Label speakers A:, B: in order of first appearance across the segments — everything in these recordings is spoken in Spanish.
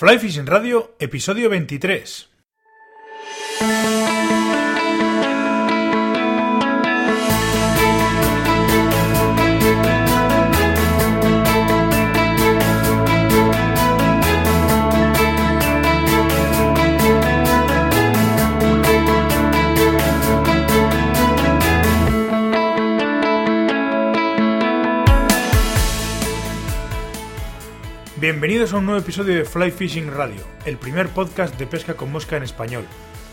A: Fly Fishing Radio, episodio 23. Bienvenidos a un nuevo episodio de Fly Fishing Radio, el primer podcast de pesca con mosca en español.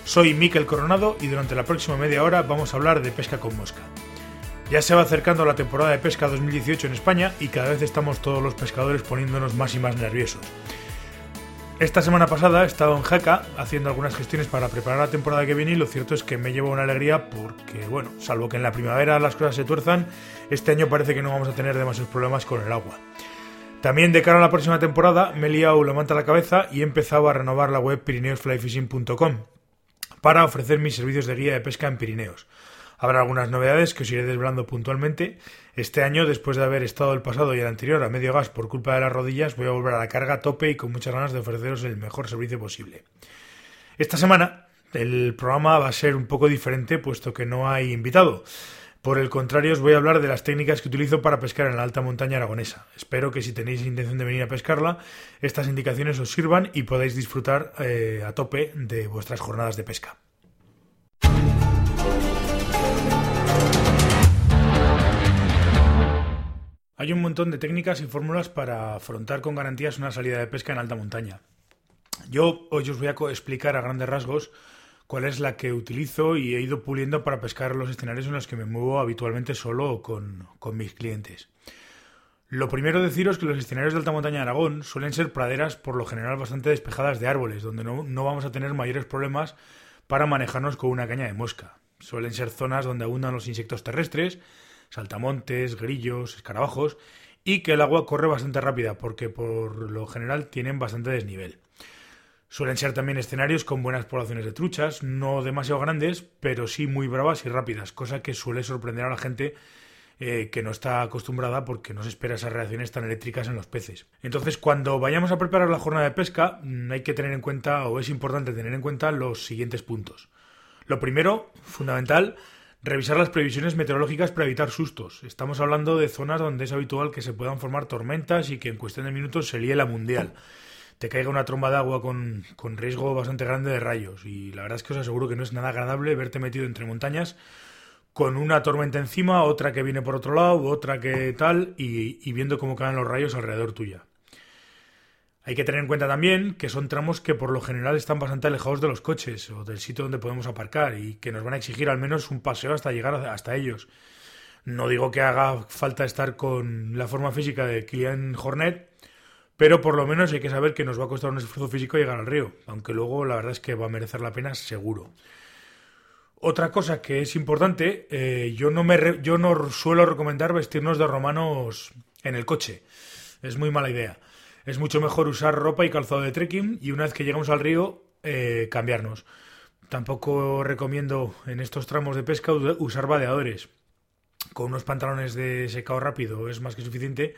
A: Soy Miquel Coronado y durante la próxima media hora vamos a hablar de pesca con mosca. Ya se va acercando la temporada de pesca 2018 en España y cada vez estamos todos los pescadores poniéndonos más y más nerviosos. Esta semana pasada he estado en Jaca haciendo algunas gestiones para preparar la temporada que viene y lo cierto es que me llevo una alegría porque, bueno, salvo que en la primavera las cosas se tuerzan, este año parece que no vamos a tener demasiados problemas con el agua. También de cara a la próxima temporada me he liado la a la cabeza y he empezado a renovar la web pirineosflyfishing.com para ofrecer mis servicios de guía de pesca en Pirineos. Habrá algunas novedades que os iré desvelando puntualmente. Este año, después de haber estado el pasado y el anterior a medio gas por culpa de las rodillas, voy a volver a la carga a tope y con muchas ganas de ofreceros el mejor servicio posible. Esta semana el programa va a ser un poco diferente puesto que no hay invitado. Por el contrario, os voy a hablar de las técnicas que utilizo para pescar en la alta montaña aragonesa. Espero que si tenéis intención de venir a pescarla, estas indicaciones os sirvan y podáis disfrutar eh, a tope de vuestras jornadas de pesca. Hay un montón de técnicas y fórmulas para afrontar con garantías una salida de pesca en alta montaña. Yo hoy os voy a explicar a grandes rasgos cuál es la que utilizo y he ido puliendo para pescar los escenarios en los que me muevo habitualmente solo o con, mis clientes. Lo primero deciros que los escenarios de alta montaña de Aragón suelen ser praderas por lo general bastante despejadas de árboles, donde no, no vamos a tener mayores problemas para manejarnos con una caña de mosca. Suelen ser zonas donde abundan los insectos terrestres, saltamontes, grillos, escarabajos, y que el agua corre bastante rápida porque por lo general tienen bastante desnivel. Suelen ser también escenarios con buenas poblaciones de truchas, no demasiado grandes, pero sí muy bravas y rápidas, cosa que suele sorprender a la gente eh, que no está acostumbrada porque no se espera esas reacciones tan eléctricas en los peces. Entonces, cuando vayamos a preparar la jornada de pesca, mm, hay que tener en cuenta, o es importante tener en cuenta, los siguientes puntos. Lo primero, fundamental, revisar las previsiones meteorológicas para evitar sustos. Estamos hablando de zonas donde es habitual que se puedan formar tormentas y que en cuestión de minutos se líe la mundial te caiga una tromba de agua con, con, riesgo bastante grande de rayos. Y la verdad es que os aseguro que no es nada agradable verte metido entre montañas con una tormenta encima, otra que viene por otro lado, otra que tal, y, viendo cómo caen los rayos alrededor tuya. Hay que tener en cuenta también que son tramos que por lo general están bastante alejados de los coches o del sitio donde podemos aparcar y que nos van a exigir al menos un paseo hasta llegar hasta ellos. No digo que haga falta estar con la forma física de Kilian Hornet, pero por lo menos hay que saber que nos va a costar un esfuerzo físico llegar al río, aunque luego la verdad es que va a merecer la pena seguro. Otra cosa que es importante, eh, yo, no me yo no suelo recomendar vestirnos de romanos en el coche. Es muy mala idea. Es mucho mejor usar ropa y calzado de trekking y una vez que llegamos al río, eh, cambiarnos. Tampoco recomiendo en estos tramos de pesca usar vadeadores. Con unos pantalones de secado rápido es más que suficiente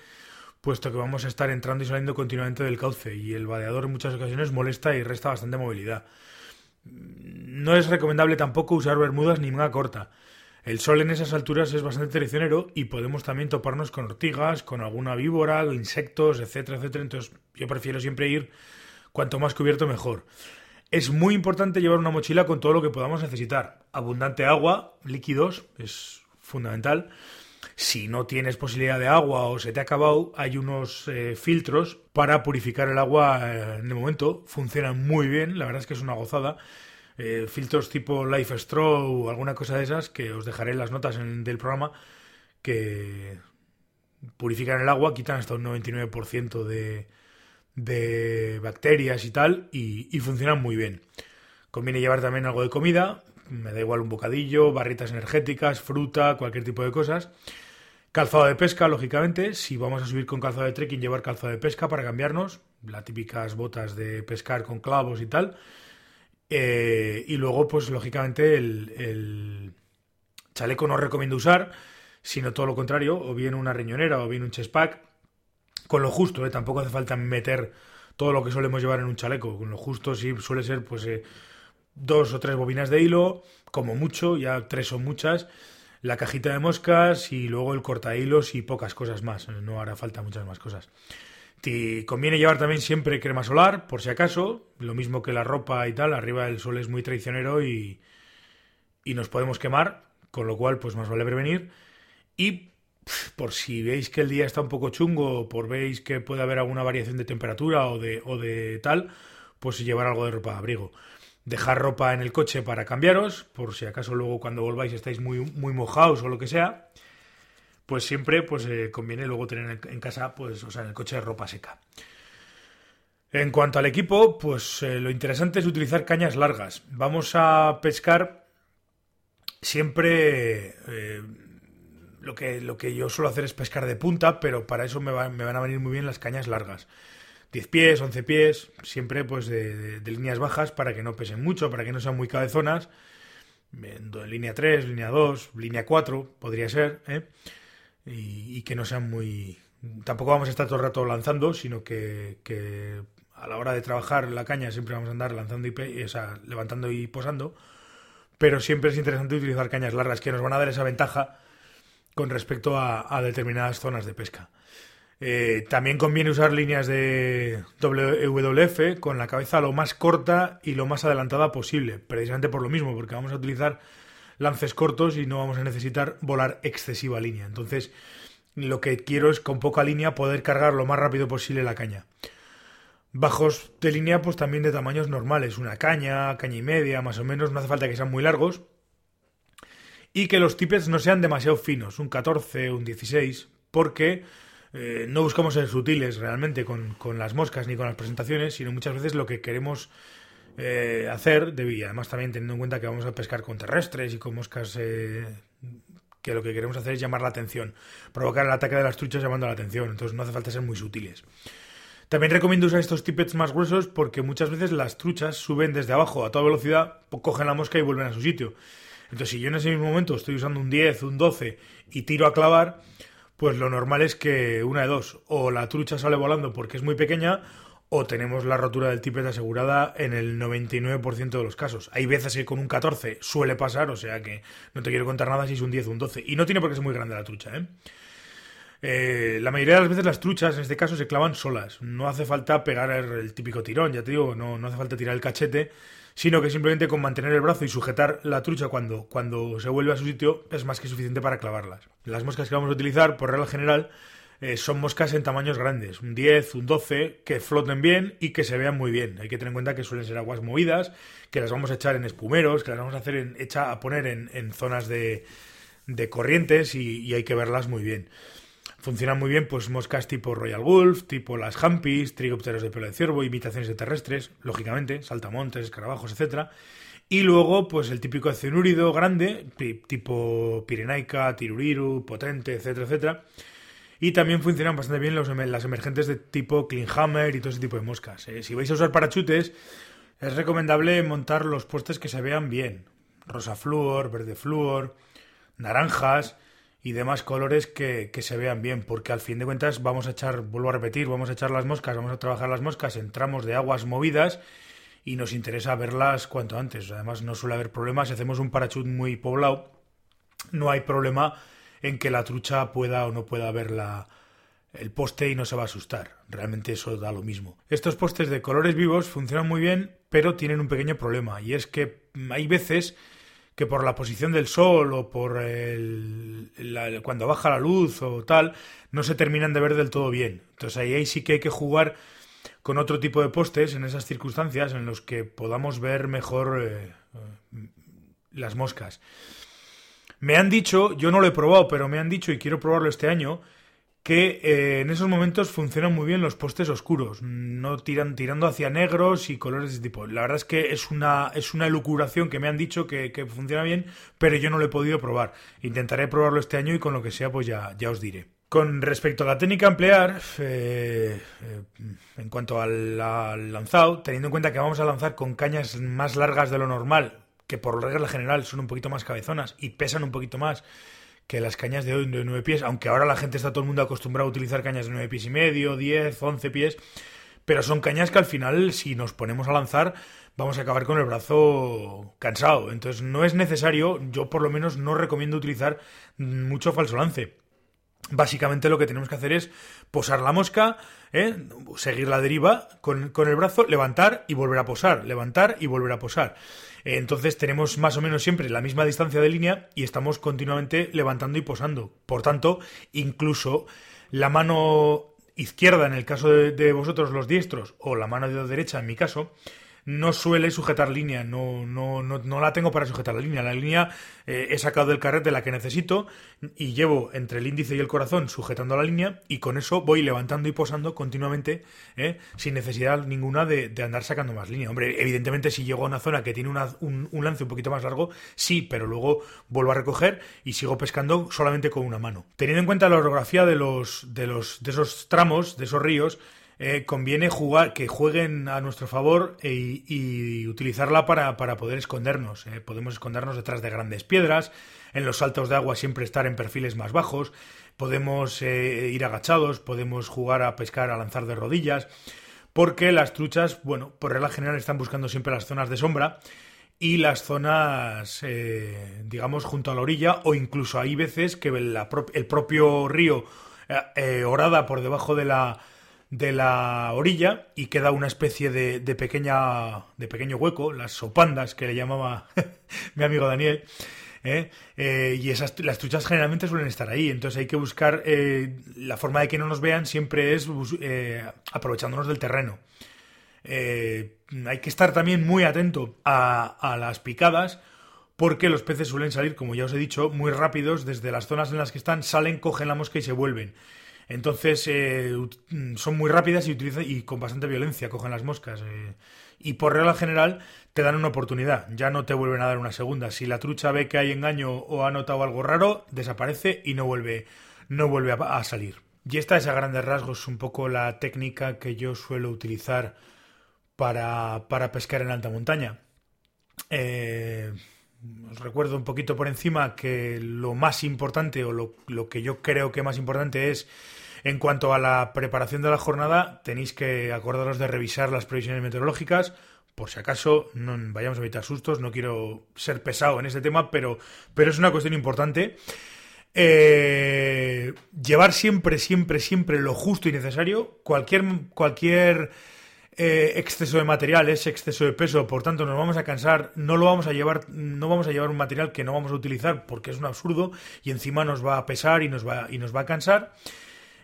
A: puesto que vamos a estar entrando y saliendo continuamente del cauce y el vadeador en muchas ocasiones molesta y resta bastante movilidad. No es recomendable tampoco usar bermudas ni manga corta. El sol en esas alturas es bastante traicionero y podemos también toparnos con ortigas, con alguna víbora, insectos, etcétera, etcétera. Entonces yo prefiero siempre ir cuanto más cubierto mejor. Es muy importante llevar una mochila con todo lo que podamos necesitar. Abundante agua, líquidos, es fundamental. Si no tienes posibilidad de agua o se te ha acabado, hay unos eh, filtros para purificar el agua eh, en el momento. Funcionan muy bien, la verdad es que es una gozada. Eh, filtros tipo Life Straw o alguna cosa de esas que os dejaré en las notas del programa que purifican el agua, quitan hasta un 99% de, de bacterias y tal y, y funcionan muy bien. Conviene llevar también algo de comida, me da igual un bocadillo, barritas energéticas, fruta, cualquier tipo de cosas. Calzado de pesca, lógicamente. Si vamos a subir con calzado de trekking, llevar calzado de pesca para cambiarnos. Las típicas botas de pescar con clavos y tal. Eh, y luego, pues lógicamente, el, chaleco no recomiendo usar, sino todo lo contrario, o bien una riñonera o bien un chest pack. Con lo justo, ¿eh? tampoco hace falta meter todo lo que solemos llevar en un chaleco. Con lo justo sí suele ser pues eh, dos o tres bobinas de hilo, como mucho, ya tres son muchas, la cajita de moscas y luego el corta hilos y pocas cosas más. No hará falta muchas más cosas. Te conviene llevar también siempre crema solar, por si acaso, lo mismo que la ropa y tal, arriba el sol es muy traicionero y, y nos podemos quemar, con lo cual pues más vale prevenir. Y por si veis que el día está un poco chungo, por veis que puede haber alguna variación de temperatura o de, o de tal, pues llevar algo de ropa de abrigo. Dejar ropa en el coche para cambiaros, por si acaso luego cuando volváis estáis muy, muy mojados o lo que sea pues siempre pues eh, conviene luego tener en casa, pues, o sea, en el coche ropa seca. En cuanto al equipo, pues eh, lo interesante es utilizar cañas largas. Vamos a pescar siempre eh, lo, que, lo que yo suelo hacer es pescar de punta, pero para eso me, van a venir muy bien las cañas largas. 10 pies, 11 pies, siempre pues de, líneas bajas para que no pesen mucho, para que no sean muy cabezonas. Línea 3, línea 2, línea 4 podría ser, ¿eh? y, que no sean muy... Tampoco vamos a estar todo el rato lanzando, sino que, a la hora de trabajar la caña siempre vamos a andar lanzando y, o levantando y posando, pero siempre es interesante utilizar cañas largas que nos van a dar esa ventaja con respecto a, determinadas zonas de pesca. Eh, también conviene usar líneas de WWF con la cabeza lo más corta y lo más adelantada posible, precisamente por lo mismo, porque vamos a utilizar lances cortos y no vamos a necesitar volar excesiva línea. Entonces, lo que quiero es con poca línea poder cargar lo más rápido posible la caña. Bajos de línea, pues también de tamaños normales, una caña, caña y media, más o menos, no hace falta que sean muy largos. Y que los tippets no sean demasiado finos, un 14, un 16, porque eh, no buscamos ser sutiles realmente con, con, las moscas ni con las presentaciones, sino muchas veces lo que queremos eh, hacer, y además también teniendo en cuenta que vamos a pescar con terrestres y con moscas eh, que lo que queremos hacer es llamar la atención, provocar el ataque de las truchas llamando la atención, entonces no hace falta ser muy sutiles. También recomiendo usar estos tippets más gruesos porque muchas veces las truchas suben desde abajo a toda velocidad, cogen la mosca y vuelven a su sitio. Entonces, si yo en ese mismo momento estoy usando un 10, un 12 y tiro a clavar, pues lo normal es que una de dos, o la trucha sale volando porque es muy pequeña, o tenemos la rotura del tippet asegurada en el 99% de los casos. Hay veces que con un 14 suele pasar, o sea que no te quiero contar nada si es un 10 o un 12. Y no tiene por qué ser muy grande la trucha, ¿eh? ¿Eh? la mayoría de las veces las truchas en este caso se clavan solas. No hace falta pegar el, típico tirón, ya te digo, no, no hace falta tirar el cachete, sino que simplemente con mantener el brazo y sujetar la trucha cuando, cuando se vuelve a su sitio es más que suficiente para clavarlas. Las moscas que vamos a utilizar, por regla general, eh, son moscas en tamaños grandes, un 10, un 12, que floten bien y que se vean muy bien. Hay que tener en cuenta que suelen ser aguas movidas, que las vamos a echar en espumeros, que las vamos a hacer en, echa, a poner en, zonas de, de corrientes y, hay que verlas muy bien. Funcionan muy bien pues moscas tipo Royal Wolf, tipo las Hampis, trigopteros de pelo de ciervo, imitaciones de terrestres, lógicamente, saltamontes, escarabajos, etcétera. Y luego, pues el típico cenúrido grande, tipo Pirenaica, Tiruriru, Potente, etcétera, etcétera y también funcionan bastante bien los, las emergentes de tipo Hammer y todo ese tipo de moscas. Eh. Si vais a usar parachutes, es recomendable montar los postes que se vean bien. Rosa flúor, verde flúor, naranjas y demás colores que, que, se vean bien, porque al fin de cuentas vamos a echar, vuelvo a repetir, vamos a echar las moscas, vamos a trabajar las moscas en tramos de aguas movidas y nos interesa verlas cuanto antes. Además no suele haber problemas, si hacemos un parachute muy poblado, no hay problema en que la trucha pueda o no pueda ver la, el poste y no se va a asustar. Realmente eso da lo mismo. Estos postes de colores vivos funcionan muy bien, pero tienen un pequeño problema y es que hay veces que por la posición del sol o por el, cuando baja la luz o tal, no se terminan de ver del todo bien. Entonces ahí, sí que hay que jugar con otro tipo de postes en esas circunstancias en los que podamos ver mejor eh, las moscas. Me han dicho, yo no lo he probado, pero me han dicho y quiero probarlo este año, que eh, en esos momentos funcionan muy bien los postes oscuros, no tiran tirando hacia negros y colores de ese tipo. La verdad es que es una es una elucubración que me han dicho que, funciona bien, pero yo no lo he podido probar. Intentaré probarlo este año y con lo que sea pues ya, ya os diré. Con respecto a la técnica a emplear, eh, eh, en cuanto al, al lanzado, teniendo en cuenta que vamos a lanzar con cañas más largas de lo normal, que por regla general son un poquito más cabezonas y pesan un poquito más que las cañas de, de 9 pies, aunque ahora la gente está todo el mundo acostumbrado a utilizar cañas de 9 pies y medio, 10, 11 pies, pero son cañas que al final, si nos ponemos a lanzar, vamos a acabar con el brazo cansado. Entonces no es necesario, yo por lo menos no recomiendo utilizar mucho falso lance. Básicamente lo que tenemos que hacer es posar la mosca, ¿eh? seguir la deriva con, el brazo, levantar y volver a posar, levantar y volver a posar. Entonces tenemos más o menos siempre la misma distancia de línea y estamos continuamente levantando y posando. Por tanto, incluso la mano izquierda en el caso de vosotros los diestros o la mano derecha en mi caso, no suele sujetar línea, no, no, no, no la tengo para sujetar la línea. La línea eh, he sacado del carrete la que necesito y llevo entre el índice y el corazón sujetando la línea y con eso voy levantando y posando continuamente eh, sin necesidad ninguna de, andar sacando más línea. Hombre, evidentemente si llego a una zona que tiene un, un lance un poquito más largo, sí, pero luego vuelvo a recoger y sigo pescando solamente con una mano. Teniendo en cuenta la orografía de los, de los, de esos tramos, de esos ríos, eh, conviene jugar, que jueguen a nuestro favor e, y utilizarla para, poder escondernos. Eh. Podemos escondernos detrás de grandes piedras, en los saltos de agua siempre estar en perfiles más bajos, podemos eh, ir agachados, podemos jugar a pescar, a lanzar de rodillas, porque las truchas, bueno, por regla general están buscando siempre las zonas de sombra y las zonas, digamos, junto a la orilla, o incluso hay veces que el propio río orada por debajo de la, de la orilla y queda una especie de, de, pequeña de pequeño hueco, las sopandas que le llamaba mi amigo Daniel. ¿eh? Eh, y esas las truchas generalmente suelen estar ahí, entonces hay que buscar eh, la forma de que no nos vean siempre es aprovechándonos del terreno. hay que estar también muy atento a, a las picadas porque los peces suelen salir, como ya os he dicho, muy rápidos desde las zonas en las que están, salen, cogen la mosca y se vuelven. Entonces eh, son muy rápidas y, y con bastante violencia cogen las moscas. Eh, y por regla general te dan una oportunidad, ya no te vuelven a dar una segunda. Si la trucha ve que hay engaño o ha notado algo raro, desaparece y no vuelve, no vuelve a, salir. Y esta es a grandes rasgos un poco la técnica que yo suelo utilizar para, para pescar en alta montaña. Eh, os recuerdo un poquito por encima que lo más importante o lo, lo que yo creo que más importante es en cuanto a la preparación de la jornada, tenéis que acordaros de revisar las previsiones meteorológicas. Por si acaso, no vayamos a evitar sustos, no quiero ser pesado en este tema, pero, pero es una cuestión importante. Eh, llevar siempre, siempre, siempre lo justo y necesario. Cualquier, cualquier eh, exceso de material es exceso de peso, por tanto nos vamos a cansar, no lo vamos a llevar, no vamos a llevar un material que no vamos a utilizar porque es un absurdo y encima nos va a pesar y nos va, y nos va a cansar.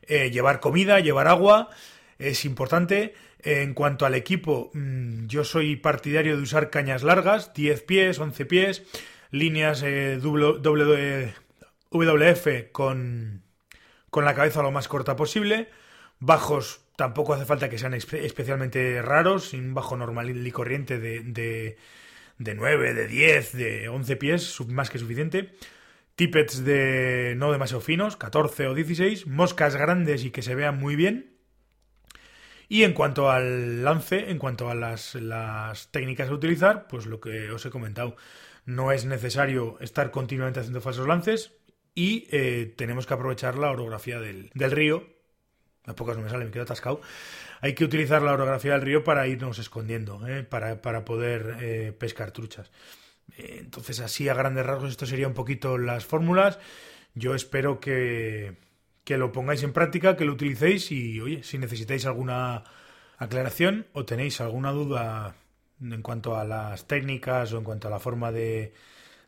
A: Eh, llevar comida, llevar agua, es importante. En cuanto al equipo, mm, yo soy partidario de usar cañas largas, 10 pies, 11 pies, líneas eh, WF con, con la cabeza lo más corta posible, bajos tampoco hace falta que sean especialmente raros, sin bajo normal y corriente de, de, de 9, de 10, de 11 pies, más que suficiente tippets de no demasiado finos, 14 o 16, moscas grandes y que se vean muy bien. Y en cuanto al lance, en cuanto a las, técnicas a utilizar, pues lo que os he comentado, no es necesario estar continuamente haciendo falsos lances y eh, tenemos que aprovechar la orografía del, río. A pocas no me sale, me quedo atascado. Hay que utilizar la orografía del río para irnos escondiendo, eh, para, poder eh, pescar truchas. Eh, entonces, así a grandes rasgos, esto sería un poquito las fórmulas. Yo espero que, que lo pongáis en práctica, que lo utilicéis y, oye, si necesitáis alguna aclaración o tenéis alguna duda en cuanto a las técnicas o en cuanto a la forma de,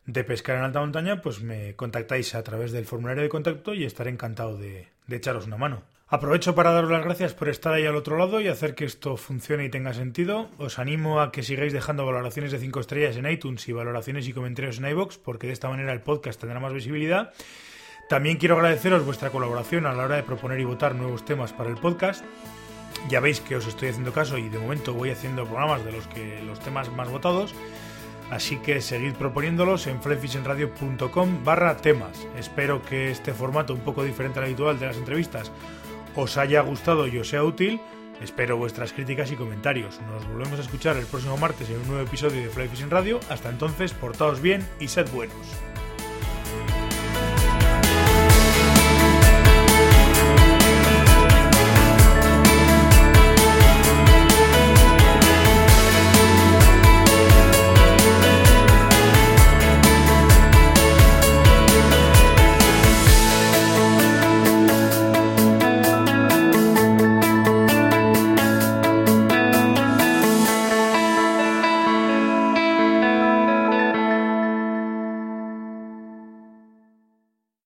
A: de pescar en alta montaña, pues me contactáis a través del formulario de contacto y estaré encantado de, de echaros una mano. Aprovecho para daros las gracias por estar ahí al otro lado y hacer que esto funcione y tenga sentido. Os animo a que sigáis dejando valoraciones de 5 estrellas en iTunes y valoraciones y comentarios en iBox, porque de esta manera el podcast tendrá más visibilidad. También quiero agradeceros vuestra colaboración a la hora de proponer y votar nuevos temas para el podcast. Ya veis que os estoy haciendo caso y de momento voy haciendo programas de los que los temas más votados. Así que seguid proponiéndolos en flyfishingradio.com barra temas. Espero que este formato un poco diferente al habitual de las entrevistas os haya gustado y os sea útil. Espero vuestras críticas y comentarios. Nos volvemos a escuchar el próximo martes en un nuevo episodio de Fly Fishing Radio. Hasta entonces, portaos bien y sed buenos.